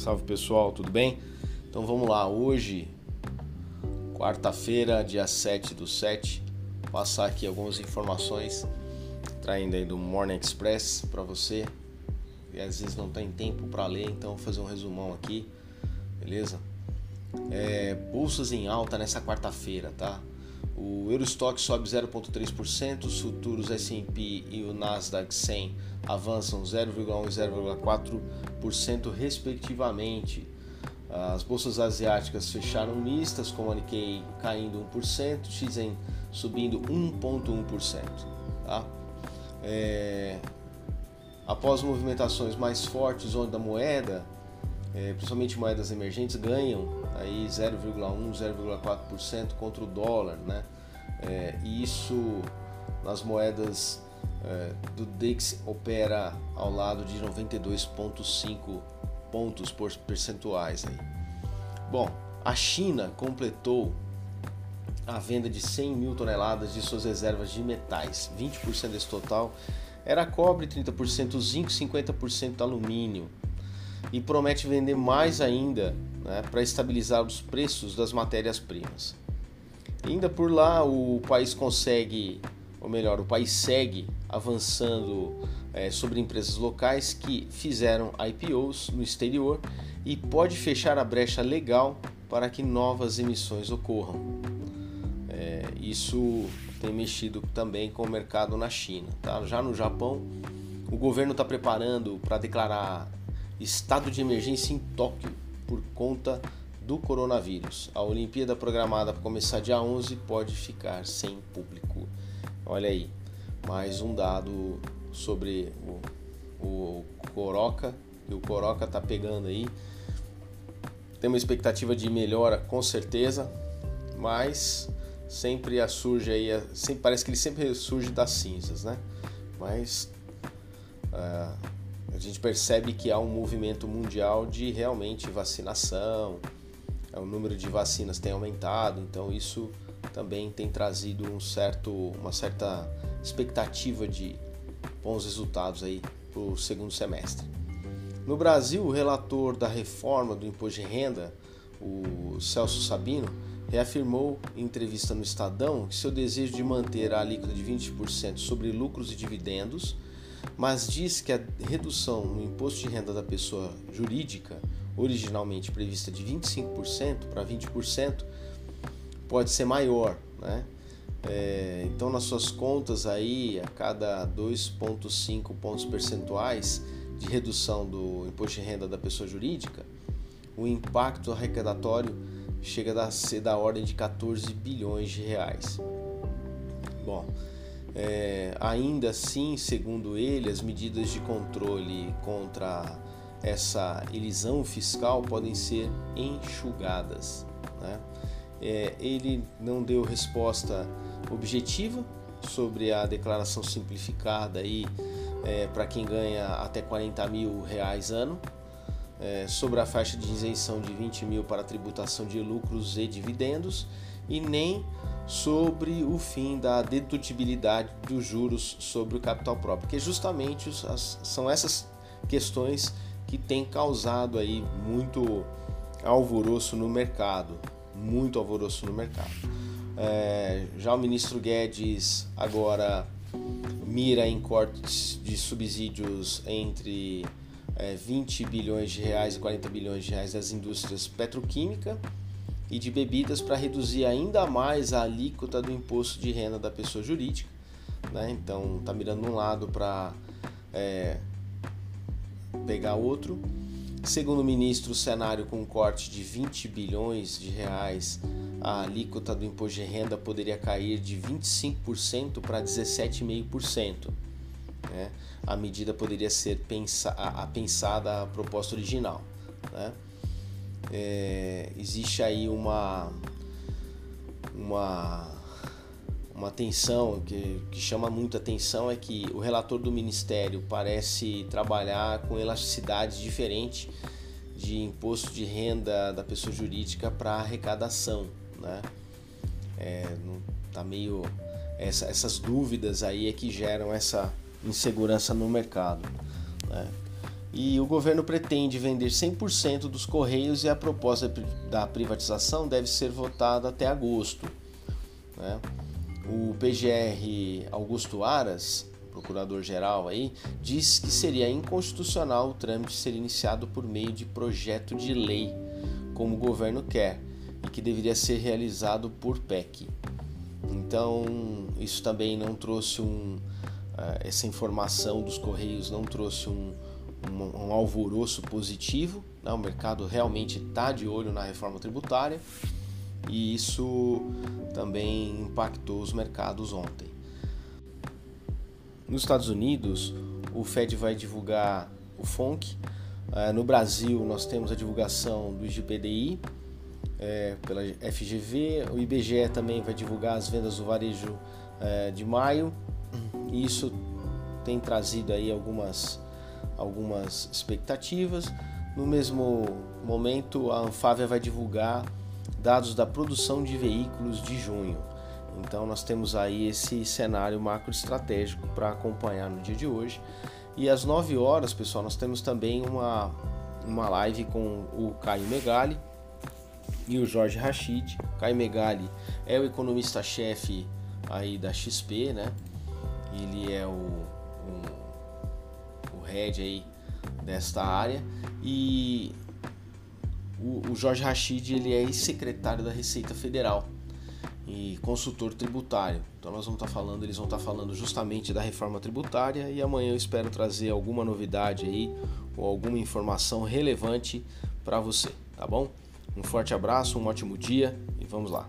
Salve pessoal, tudo bem? Então vamos lá, hoje, quarta-feira, dia 7 do 7, passar aqui algumas informações traindo aí do Morning Express para você. E às vezes não tem tempo para ler, então vou fazer um resumão aqui, beleza? É, bolsas em alta nessa quarta-feira, tá? O Eurostock sobe 0,3%, os futuros S&P e o Nasdaq 100 avançam 0,1 e 0,4% respectivamente. As bolsas asiáticas fecharam mistas, com a Nikkei caindo 1%, Shenzhen subindo 1,1%. Tá? É... Após movimentações mais fortes onde a moeda, é, principalmente moedas emergentes, ganham aí 0,1, 0,4% contra o dólar, né? É, e isso nas moedas é, do DIX opera ao lado de 92,5 pontos percentuais. Aí. Bom, a China completou a venda de 100 mil toneladas de suas reservas de metais, 20% desse total era cobre, 30% zinco, 50% alumínio e promete vender mais ainda né, para estabilizar os preços das matérias-primas. Ainda por lá, o país consegue, ou melhor, o país segue avançando é, sobre empresas locais que fizeram IPOs no exterior e pode fechar a brecha legal para que novas emissões ocorram. É, isso tem mexido também com o mercado na China. Tá? Já no Japão, o governo está preparando para declarar estado de emergência em Tóquio por conta do coronavírus. A Olimpíada programada para começar dia 11 pode ficar sem público. Olha aí, mais um dado sobre o, o Coroca, e o Coroca está pegando aí. Tem uma expectativa de melhora com certeza, mas sempre surge aí, sempre, parece que ele sempre surge das cinzas, né? Mas uh, gente percebe que há um movimento mundial de realmente vacinação, o número de vacinas tem aumentado, então isso também tem trazido um certo, uma certa expectativa de bons resultados aí para o segundo semestre. No Brasil, o relator da reforma do imposto de renda, o Celso Sabino, reafirmou em entrevista no Estadão que seu desejo de manter a alíquota de 20% sobre lucros e dividendos mas diz que a redução no imposto de renda da pessoa jurídica, originalmente prevista de 25% para 20%, pode ser maior. Né? É, então, nas suas contas, aí, a cada 2,5 pontos percentuais de redução do imposto de renda da pessoa jurídica, o impacto arrecadatório chega a ser da ordem de 14 bilhões de reais. Bom, é, ainda assim, segundo ele, as medidas de controle contra essa elisão fiscal podem ser enxugadas. Né? É, ele não deu resposta objetiva sobre a declaração simplificada aí é, para quem ganha até 40 mil reais ano, é, sobre a faixa de isenção de 20 mil para tributação de lucros e dividendos e nem sobre o fim da dedutibilidade dos juros sobre o capital próprio, que justamente as, são essas questões que têm causado aí muito alvoroço no mercado, muito alvoroço no mercado. É, já o ministro Guedes agora mira em cortes de subsídios entre é, 20 bilhões de reais e 40 bilhões de reais das indústrias petroquímica e de bebidas para reduzir ainda mais a alíquota do imposto de renda da pessoa jurídica. Né? Então está mirando um lado para é, pegar outro. Segundo o ministro, o cenário com um corte de 20 bilhões de reais, a alíquota do imposto de renda poderia cair de 25% para 17,5%. Né? A medida poderia ser pensa a, pensada a proposta original. Né? É, existe aí uma uma uma atenção que, que chama muita atenção é que o relator do ministério parece trabalhar com elasticidade diferente de imposto de renda da pessoa jurídica para arrecadação, né? É, tá meio essa, essas dúvidas aí é que geram essa insegurança no mercado, né? E o governo pretende vender 100% dos Correios e a proposta da privatização deve ser votada até agosto. Né? O PGR Augusto Aras, procurador-geral aí, diz que seria inconstitucional o trâmite ser iniciado por meio de projeto de lei, como o governo quer, e que deveria ser realizado por PEC. Então, isso também não trouxe um. Uh, essa informação dos Correios não trouxe um, um, um alvoroço positivo. Né? O mercado realmente está de olho na reforma tributária e isso também impactou os mercados ontem. Nos Estados Unidos, o Fed vai divulgar o FONC. Uh, no Brasil, nós temos a divulgação do IGPDI é, pela FGV. O IBGE também vai divulgar as vendas do varejo é, de maio. E isso tem trazido aí algumas algumas expectativas. No mesmo momento, a Anfávia vai divulgar dados da produção de veículos de junho. Então nós temos aí esse cenário macroestratégico para acompanhar no dia de hoje. E às 9 horas, pessoal, nós temos também uma, uma live com o Caio Megali e o Jorge Rachid. Caio Megali é o economista-chefe aí da XP, né? Ele é o, o head aí desta área e o, Jorge Rachid ele é ex-secretário da Receita Federal e consultor tributário. Então nós vamos estar falando, eles vão estar falando justamente da reforma tributária e amanhã eu espero trazer alguma novidade aí ou alguma informação relevante para você, tá bom? Um forte abraço, um ótimo dia e vamos lá.